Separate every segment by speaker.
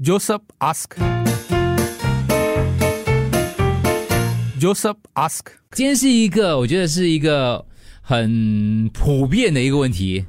Speaker 1: Joseph ask. Joseph ask.
Speaker 2: 今天是一个，我觉得是一个很普遍的一个问题。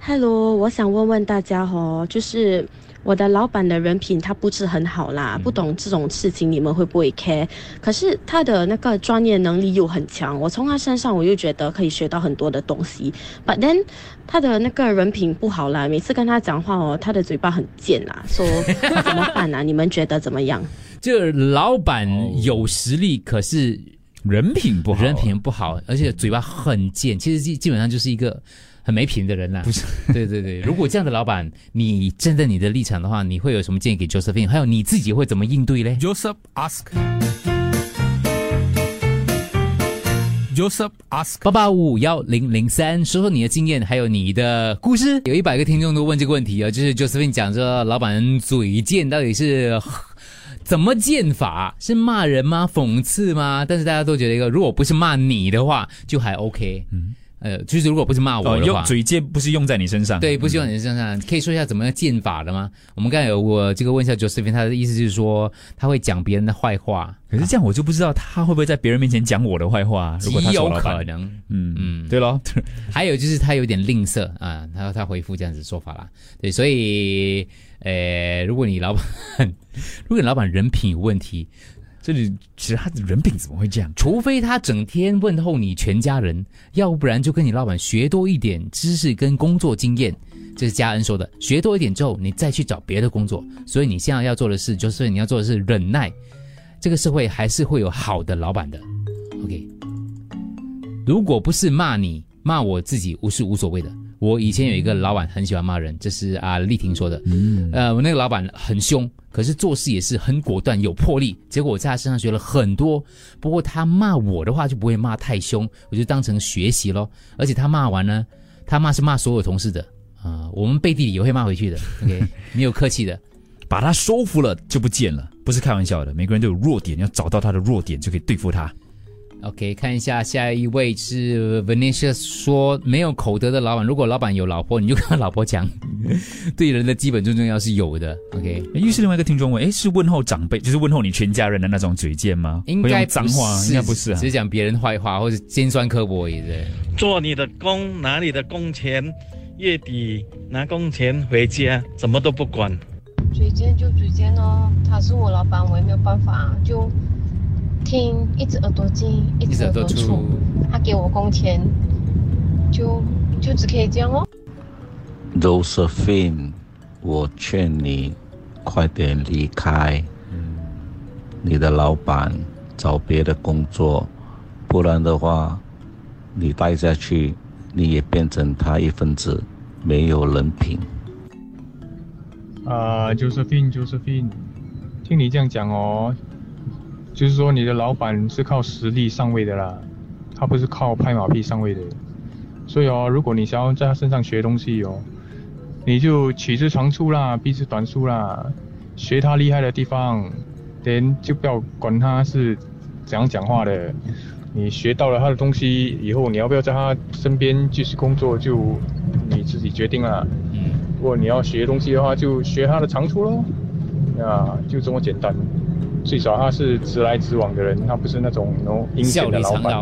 Speaker 3: Hello，我想问问大家哦，就是我的老板的人品他不是很好啦，不懂这种事情你们会不会 care？可是他的那个专业能力又很强，我从他身上我又觉得可以学到很多的东西。But then 他的那个人品不好啦，每次跟他讲话哦，他的嘴巴很贱啦，说 怎么办啊？你们觉得怎么样？
Speaker 2: 这老板有实力，可是
Speaker 4: 人品不好，
Speaker 2: 人品不好，而且嘴巴很贱，其实基基本上就是一个很没品的人啦。不是，对对对。如果这样的老板，你站在你的立场的话，你会有什么建议给 Josephine？还有你自己会怎么应对嘞
Speaker 1: ？Joseph ask. Joseph ask.
Speaker 2: 八八五五幺零零三，说说你的经验，还有你的故事。有一百个听众都问这个问题啊，就是 Josephine 讲说，老板嘴贱到底是怎么贱法？是骂人吗？讽刺吗？但是大家都觉得一个，如果不是骂你的话，就还 OK。嗯，呃，就是如果不是骂我
Speaker 4: 哦，
Speaker 2: 的话，
Speaker 4: 用嘴贱不是用在你身上，
Speaker 2: 对，不是用在你身上，可以说一下怎么样剑法的吗？我们刚才有我这个问一下 Josephine，他的意思就是说他会讲别人的坏话，
Speaker 4: 可是这样我就不知道他会不会在别人面前讲我的坏话。如果他
Speaker 2: 极有可，能。
Speaker 4: 嗯嗯，
Speaker 2: 嗯，
Speaker 4: 对咯，
Speaker 2: 还有就是他有点吝啬啊，他他回复这样子说法啦，对，所以呃，如果你老板 如果你老板人品有问题，
Speaker 4: 这里其实他的人品怎么会这样？
Speaker 2: 除非他整天问候你全家人，要不然就跟你老板学多一点知识跟工作经验。这是嘉恩说的，学多一点之后，你再去找别的工作。所以你现在要做的事，就是你要做的是忍耐。这个社会还是会有好的老板的。OK，如果不是骂你骂我自己，无是无所谓的。我以前有一个老板很喜欢骂人，这是啊丽婷说的。嗯，呃，我那个老板很凶，可是做事也是很果断有魄力。结果我在他身上学了很多。不过他骂我的话就不会骂太凶，我就当成学习咯。而且他骂完呢，他骂是骂所有同事的啊、我们背地里也会骂回去的。OK，没有客气的。
Speaker 4: 把他收服了就不见了，不是开玩笑的。每个人都有弱点，要找到他的弱点就可以对付他。
Speaker 2: OK，看一下下一位是 Venetia 说，没有口德的老板，如果老板有老婆，你就跟他老婆讲，对人的基本尊重要是有的。OK，
Speaker 4: 又是另外一个听众问，诶，是问候长辈，就是问候你全家人的那种嘴贱吗？会
Speaker 2: 应该
Speaker 4: 用脏话，
Speaker 2: 不是
Speaker 4: 应该不是啊
Speaker 2: 只。是讲别人坏话或者尖酸刻薄而已。
Speaker 5: 做你的工，拿你的工钱，月底拿工钱回家，什么都不管。
Speaker 6: 嘴贱就嘴贱哦，他是我老板，我也没有办法，就听一只耳朵进，一只耳朵出。他给我工钱，就就只可以这样哦。
Speaker 7: Josephine，我劝你快点离开，你的老板找别的工作，不然的话，你待下去，你也变成他一份子，没有人品。
Speaker 8: 啊，Josephine，Josephine，听你这样讲哦，就是说你的老板是靠实力上位的啦，他不是靠拍马屁上位的。所以哦，如果你想要在他身上学东西哦，你就取之长处啦，避之短处啦，学他厉害的地方，then 就不要管他是怎样讲话的。你学到了他的东西以后，你要不要在他身边继续工作，就你自己决定啦。如果你要学东西的话，就学他的长处喽，啊，就这么简单。最少他是直来直往的人，他不是那种那种阴险的老板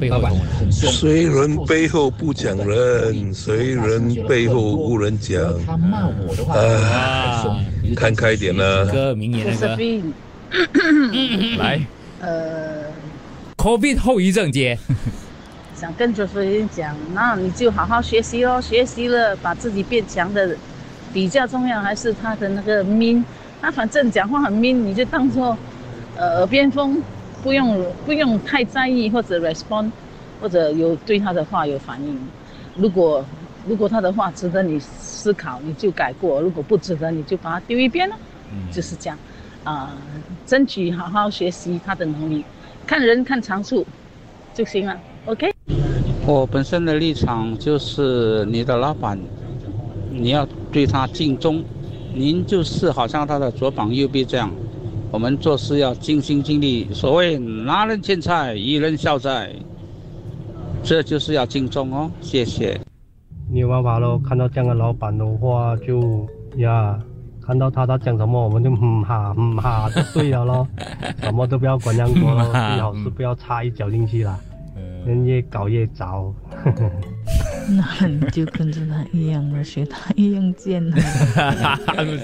Speaker 2: 背后。
Speaker 9: 谁人背后不讲人，谁人背后无人讲。
Speaker 2: 他骂我的话，
Speaker 9: 啊，看开一点啦。
Speaker 2: 歌明年的歌
Speaker 10: ，Josephine，
Speaker 4: 来，
Speaker 10: 呃
Speaker 2: ，COVID 后遗症节，
Speaker 10: 想跟 Josephine 讲，那你就好好学习咯，学习了把自己变强的，比较重要还是他的那个 mean。他反正讲话很 mean，你就当做呃耳边风，不用不用太在意或者 respond，或者有对他的话有反应。如果如果他的话值得你思考，你就改过；如果不值得，你就把它丢一边了。就是这样，啊、争取好好学习他的能力，看人看长处就行了。OK。
Speaker 11: 我本身的立场就是，你的老板，你要对他敬重，您就是好像他的左膀右臂这样，我们做事要尽心尽力。所谓拿人钱财，与人消灾，这就是要敬重哦。谢谢。
Speaker 12: 没有办法喽，看到这样的老板的话就呀，看到他他讲什么，我们就嗯哈嗯哈就对了咯，什么都不要管那么多最好是不要插一脚进去啦，人越搞越糟。
Speaker 10: 那你就跟着他一样了，学他一样贱了。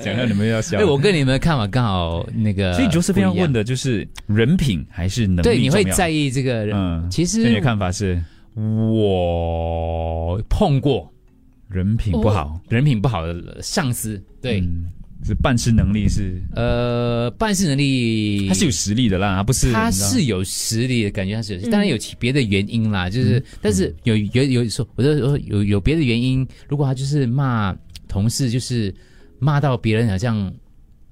Speaker 4: 讲到你们要笑。
Speaker 2: 对，我跟你们的看法刚好那个，
Speaker 4: 所以就是非常问
Speaker 2: 的，
Speaker 4: 就是人品还是能力
Speaker 2: 对，你会在意这个人。
Speaker 4: 嗯，
Speaker 2: 其实
Speaker 4: 你的看法是
Speaker 2: 我碰过
Speaker 4: 人品不好，
Speaker 2: 人品不好的上司，对，
Speaker 4: 嗯是办事能力是？
Speaker 2: 呃，办事能力
Speaker 4: 他是有实力的啦，他不是
Speaker 2: 他是有实力的感觉，他是有，
Speaker 3: 嗯
Speaker 2: 当然有其别的原因啦，就是，但是有有有说，我就说有有别的原因，如果他就是骂同事，就是骂到别人好像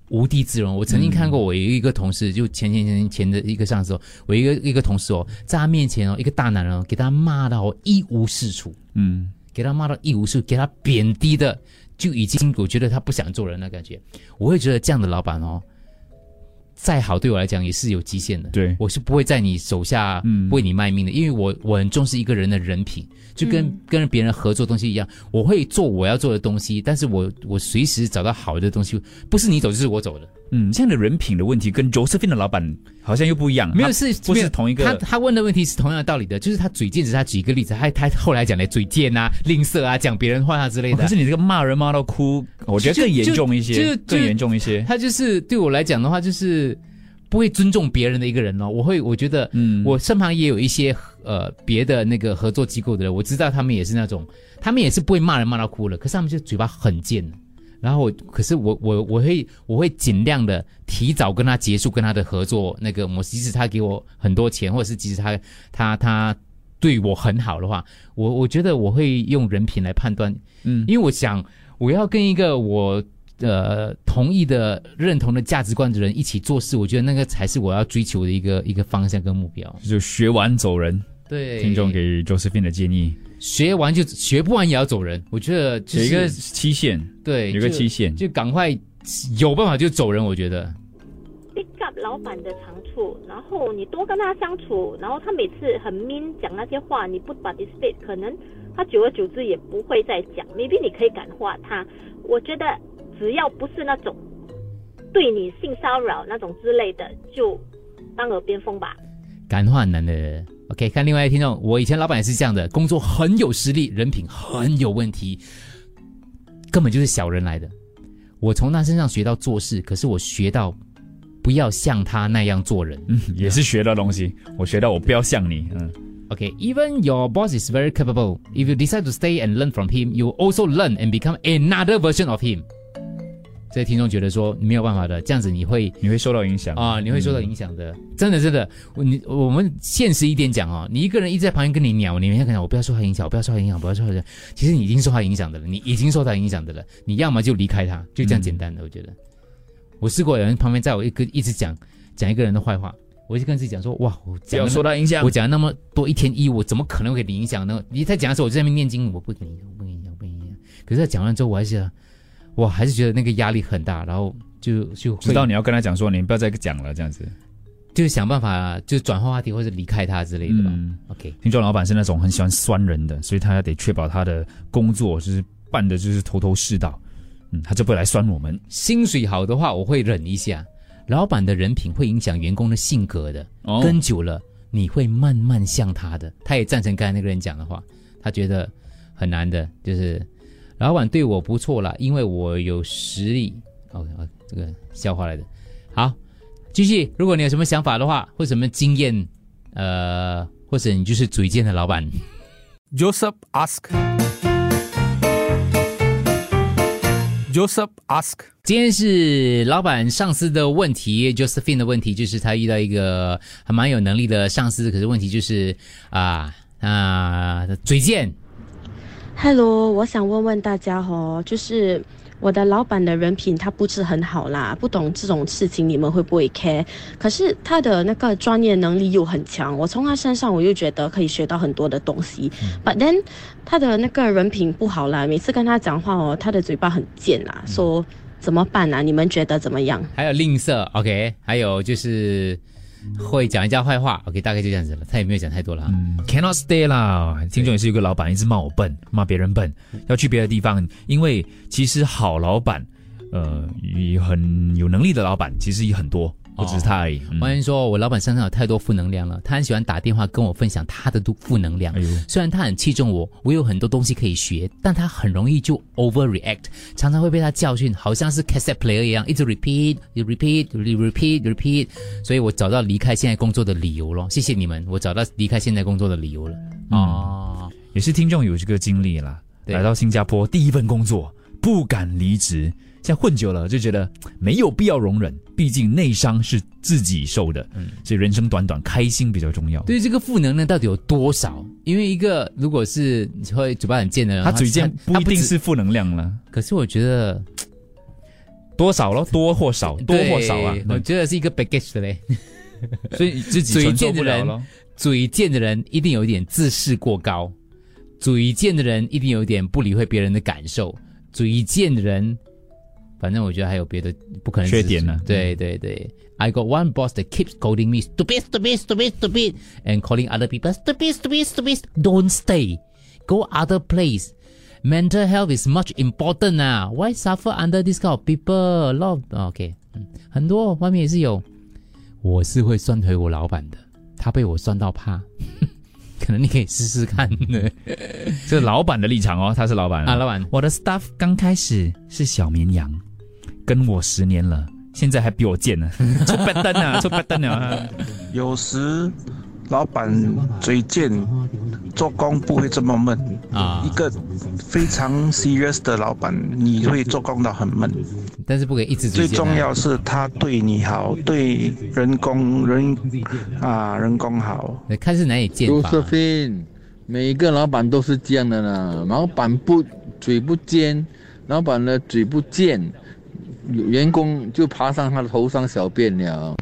Speaker 2: 无地自容。我曾经看过，我有一个同事，就前前前前的一个上司哦，我一个一个同事哦，在他面前哦，一个大男人哦，给他骂到一无是处，
Speaker 4: 嗯，
Speaker 2: 给他骂到一无是处，给他贬低的，就已经我觉得他不想做人的感觉。我会觉得这样的老板哦，再好对我来讲也是有极限的。
Speaker 4: 对
Speaker 2: 我是不会在你手下为你卖命的，因为我我很重视一个人的人品，就跟、
Speaker 3: 嗯
Speaker 2: 跟别人合作东西一样，我会做我要做的东西，但是我我随时找到好的东西，不是你走就是我走的。
Speaker 4: 嗯，这样的人品的问题跟 Josephine 的老板好像又不一样，
Speaker 2: 没有
Speaker 4: 是不
Speaker 2: 是
Speaker 4: 同一个
Speaker 2: 他他问的问题是同样的道理的，就是他嘴贱，只是他举一个例子，他他后来讲的嘴贱啊、吝啬啊、讲别人坏啊之类的。
Speaker 4: 哦可是你这个骂人骂到哭，我觉得更严重一些，
Speaker 2: 就就就
Speaker 4: 更严重一些。
Speaker 2: 他就是对我来讲的话，就是不会尊重别人的一个人哦。我会，我觉得，
Speaker 4: 嗯，
Speaker 2: 我身旁也有一些呃别的那个合作机构的人，我知道他们也是那种，他们也是不会骂人骂到哭了，可是他们就嘴巴很贱。然后我，可是我我我会我会尽量的提早跟他结束跟他的合作那个模式，即使他给我很多钱，或者是即使他他他对我很好的话，我我觉得我会用人品来判断，
Speaker 4: 嗯，
Speaker 2: 因为我想我要跟一个我呃同意的认同的价值观的人一起做事，我觉得那个才是我要追求的一个一个方向跟目标。
Speaker 4: 就学完走人。
Speaker 2: 对，
Speaker 4: 听众给 Josephine 的建议，
Speaker 2: 学完就学不完也要走人，我觉得就是
Speaker 4: 有一个期限，
Speaker 2: 对，
Speaker 4: 有一个期限，
Speaker 2: 就赶快有办法就走人，我觉得。
Speaker 13: pick up 老板的长处，然后你多跟他相处，然后他每次很 mean 讲那些话，你不 participate，可能他久而久之也不会再讲。maybe 你可以感化他。我觉得只要不是那种对你性骚扰那种之类的，就当耳边风吧。
Speaker 2: 感化男的。OK，看另外一个听众，我以前老板也是这样的，工作很有实力，人品很有问题，根本就是小人来的。我从他身上学到做事，可是我学到不要像他那样做人。
Speaker 4: 嗯，也是学到东西。我学到我不要像你。嗯。
Speaker 2: Okay, even your boss is very capable. If you decide to stay and learn from him, you also learn and become another version of him. 这些听众觉得说没有办法的，这样子你会
Speaker 4: 你会受到影响
Speaker 2: 啊，你会受到影响的，真的真的。我你我们现实一点讲哦，你一个人一直在旁边跟你鸟，你每天跟他讲我不要受他影响，我不要受他影响，不要受他影响。其实你已经受他影响的了，你已经受他影响的了。你要么就离开他，就这样简单的。我觉得，我试过有人旁边在我一个一直讲讲一个人的坏话，我就跟自己讲说，哇，我讲
Speaker 4: 要受他影响
Speaker 2: 我讲了那么多一天一，我怎么可能会给你影响呢？你在讲的时候，我就在那边念经，我不给你影响，我不给你影响，我不给你影响。可是他讲完之后，我还是我还是觉得那个压力很大，然后就就会
Speaker 4: 知道你要跟他讲说，你不要再讲了，这样子。
Speaker 2: 就是想办法，就转换话题或者离开他之类的吧。
Speaker 4: 嗯
Speaker 2: OK，
Speaker 4: 听说老板是那种很喜欢酸人的，所以他得确保他的工作就是办的就是头头是道。嗯，他就不会来酸我们。
Speaker 2: 薪水好的话，我会忍一下。老板的人品会影响员工的性格的，
Speaker 4: 哦
Speaker 2: 跟久了你会慢慢像他的。他也赞成刚才那个人讲的话，他觉得很难的，就是老板对我不错啦，因为我有实力。OK，哦，这个笑话来的。好，继续。如果你有什么想法的话，或什么经验，呃，或者你就是嘴贱的老板。
Speaker 1: Joseph ask. Joseph ask.
Speaker 2: 今天是老板上司的问题，Josephine 的问题就是他遇到一个还蛮有能力的上司，可是问题就是啊啊嘴贱。
Speaker 3: Hello，我想问问大家哦，就是我的老板的人品他不是很好啦，不懂这种事情你们会不会 care？可是他的那个专业能力又很强，我从他身上我又觉得可以学到很多的东西。But then 他的那个人品不好啦，每次跟他讲话哦，他的嘴巴很贱啦，说怎么办啊？你们觉得怎么样？
Speaker 2: 还有吝啬，OK，还有就是会讲人家坏话，OK，大概就这样子了。他也没有讲太多了哈。
Speaker 4: 嗯，cannot stay 啦。听众也是有个老板一直骂我笨，骂别人笨，要去别的地方，因为其实好老板呃，也很有能力的老板，其实也很多，不只是他而已。嗯
Speaker 2: 欢迎说，我老板身上有太多负能量了，他很喜欢打电话跟我分享他的负能量。虽然他很器重我，我有很多东西可以学，但他很容易就 overreact，常常会被他教训，好像是 cassette player 一样，一直 repeat、repeat、repeat、repeat。所以我找到离开现在工作的理由咯。谢谢你们，我找到离开现在工作的理由了。哦，
Speaker 4: 也是听众有这个经历啦，来到新加坡第一份工作不敢离职，现在混久了就觉得没有必要容忍，毕竟内伤是自己受的，嗯，所以人生短短，开心比较重要。
Speaker 2: 对于这个负能量到底有多少？因为一个如果是会嘴巴很贱的人，
Speaker 4: 他嘴贱不一定
Speaker 2: 止
Speaker 4: 是负能量了，
Speaker 2: 可是我觉得
Speaker 4: 多少咯，多或少，多或少啊，
Speaker 2: 我觉得是一个 baggage 的嘞。
Speaker 4: 所以自己
Speaker 2: 嘴贱的人
Speaker 4: 不了咯。，
Speaker 2: 嘴贱的人一定有一点自视过高，嘴贱的人一定有一点不理会别人的感受，嘴贱的人，反正我觉得还有别的不可能
Speaker 4: 缺点呢
Speaker 2: 对对对，I got one boss that keeps calling me stupid, stupid, stupid, stupid, and calling other people stupid, stupid, stupid. Don't stay, go other place. Mental health is much important 啊，Why suffer under this kind of people? A lot of OK，嗯，很多外面也是有。我是会算回我老板的，他被我算到怕， 可能你可以试试看的。
Speaker 4: 这是老板的立场哦，他是老板
Speaker 2: 啊老板
Speaker 4: 我的 staff 刚开始是小绵羊，跟我十年了，现在还比我贱呢，出白蛋啊，出白蛋啊！
Speaker 14: 有时老板嘴贱，做工不会这么闷
Speaker 2: 啊。
Speaker 14: 一个非常 serious 的老板，你会做工到很闷。
Speaker 2: 但是不可以一直
Speaker 14: 最重要是他对你好，对人工人啊人工好。
Speaker 2: 看是哪里贱法。
Speaker 15: Josephine，每一个老板都是这样的啦。老板不嘴不尖，老板的嘴不贱，员工就爬上他的头上小便了。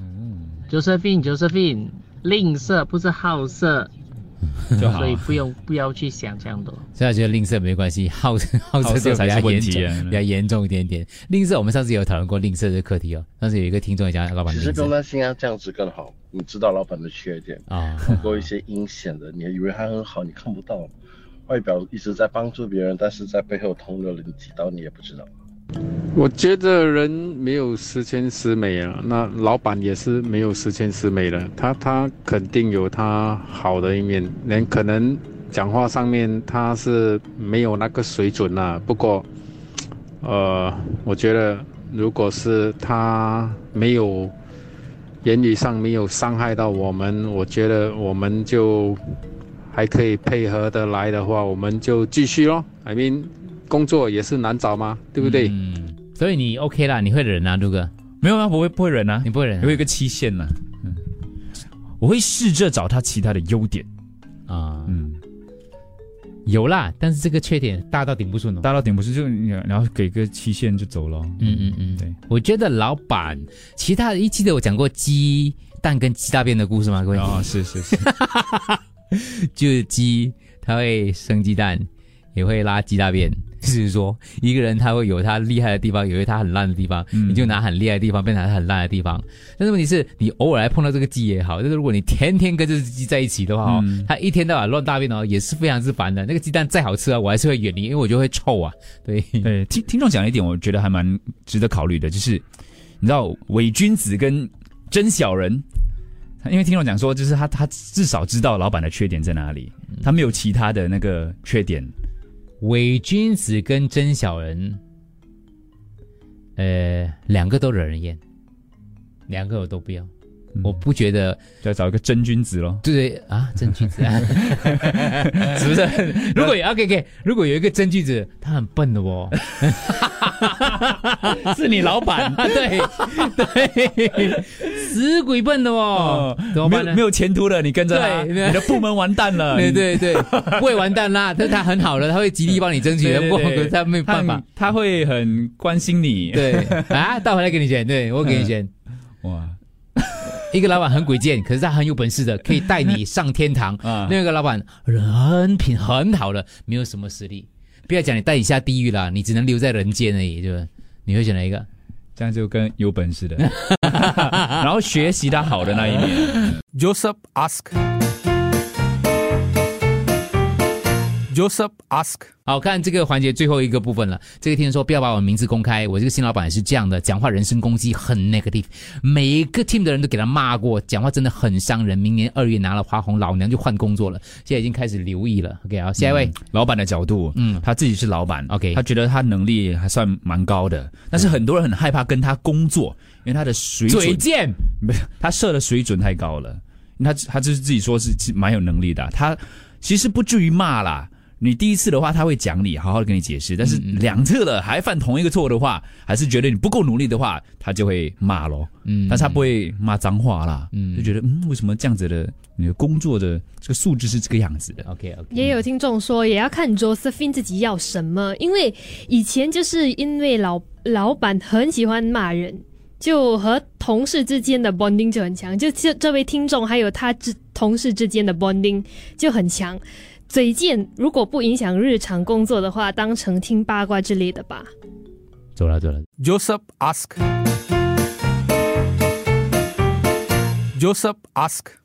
Speaker 16: Josephine，Josephine，吝啬不是好色，
Speaker 2: 就好
Speaker 16: 所以不用不要去想这样多。
Speaker 2: 现在觉得吝啬没关系，好色好色就比较
Speaker 4: 才是问
Speaker 2: 严重，
Speaker 4: 题啊
Speaker 2: 比较严重一点点。吝啬，我们上次有讨论过吝啬这个课题哦。上次有一个听众也讲老板吝
Speaker 17: 其实不用担心啊，这样子更好。你知道老板的缺点
Speaker 2: 啊，
Speaker 17: 透过一些阴险的，你以为他很好，你看不到，外表一直在帮助别人，但是在背后捅了你几刀，你也不知道。
Speaker 18: 我觉得人没有十全十美啊，那老板也是没有十全十美的，他他肯定有他好的一面，连可能讲话上面他是没有那个水准啊、不过，呃，我觉得如果是他没有言语上没有伤害到我们，我觉得我们就还可以配合的来的话，我们就继续咯。I mean，工作也是难找嘛，对不对？
Speaker 2: 嗯，所以你 OK 啦，你会忍啊，陆哥？
Speaker 4: 没有啊，不会不会忍啊，
Speaker 2: 你不会忍、啊，
Speaker 4: 有一个期限呢。嗯，我会试着找他其他的优点
Speaker 2: 啊，
Speaker 4: 嗯，
Speaker 2: 有啦，但是这个缺点大到顶不顺哦。
Speaker 4: 大到顶不是就你然后给个期限就走了。
Speaker 2: 嗯嗯嗯，
Speaker 4: 对，
Speaker 2: 我觉得老板，其他的一记得我讲过鸡蛋跟鸡大便的故事吗？各位？
Speaker 4: 哦，是是是，
Speaker 2: 就是鸡，它会生鸡蛋，也会拉鸡大便。就是说，一个人他会有他厉害的地方，有他很烂的地方，
Speaker 4: 嗯
Speaker 2: 你就拿很厉害的地方变成他很烂的地方。但是问题是你偶尔来碰到这个鸡也好，但是如果你天天跟这只鸡在一起的话哦，
Speaker 4: 嗯
Speaker 2: 它一天到晚乱大便哦，也是非常之烦的。那个鸡蛋再好吃啊，我还是会远离，因为我就会臭啊。对
Speaker 4: 对，听听众讲一点，我觉得还蛮值得考虑的，就是你知道伪君子跟真小人，因为听众讲说，就是他他至少知道老板的缺点在哪里，他没有其他的那个缺点。
Speaker 2: 伪君子跟真小人，呃，两个都惹人厌，两个我都不要。我不觉得
Speaker 4: 就要找一个真君子咯。
Speaker 2: 对对啊，真君子，是不是？如果有 OK OK，如果有一个真君子，他很笨的哦，
Speaker 4: 是你老板，
Speaker 2: 对 对，死鬼笨的哦，怎么办呢？
Speaker 4: 没有前途了，你跟着他，
Speaker 2: 对
Speaker 4: 你的部门完蛋了。
Speaker 2: 对对对，不会完蛋啦，但他很好了，他会极力帮你争取的，
Speaker 4: 对
Speaker 2: 不
Speaker 4: 对对，
Speaker 2: 他没有办法
Speaker 4: 他，会很关心你。
Speaker 2: 对啊，倒回来给你选，对我给你选，
Speaker 4: 哇。
Speaker 2: 一个老板很鬼贱，可是他很有本事的，可以带你上天堂。
Speaker 4: 啊
Speaker 2: 另外一个老板人品很好的，没有什么实力。不要讲你带你下地狱啦，你只能留在人间而已，对吧？你会选哪一个？
Speaker 4: 这样就跟有本事的，然后学习他好的那一面。
Speaker 1: Joseph ask. Joseph ask，
Speaker 2: 好看这个环节最后一个部分了。这个听众说不要把我名字公开，我这个新老板是这样的，讲话人身攻击，很 negative，每一个 team 的人都给他骂过，讲话真的很伤人。明年二月拿了花红，老娘就换工作了，现在已经开始留意了。OK 啊，下一位、
Speaker 4: 嗯老板的角度，
Speaker 2: 嗯
Speaker 4: 嗯，他自己是老板
Speaker 2: ，OK
Speaker 4: 他觉得他能力还算蛮高的，但是很多人很害怕跟他工作，因为他的水准
Speaker 2: 嘴贱，
Speaker 4: 没有他设的水准太高了，他他就是自己说是是蛮有能力的啊，他其实不至于骂啦。你第一次的话，他会讲你，好好的跟你解释；但是两次了还犯同一个错的话，还是觉得你不够努力的话，他就会骂咯。
Speaker 2: 嗯
Speaker 4: 但是他不会骂脏话啦，
Speaker 2: 嗯
Speaker 4: 就觉得嗯，为什么这样子的你的工作的这个素质是这个样子的
Speaker 2: ？OK OK，
Speaker 19: 也有听众说，也要看 Josephine 自己要什么，因为以前就是因为老老板很喜欢骂人，就和同事之间的 bonding 就很强，就这这位听众还有他之同事之间的 bonding 就很强。嘴贱如果不影响日常工作的话，当成听八卦之类的吧。
Speaker 2: 走了走了。
Speaker 1: Joseph ask，Joseph ask。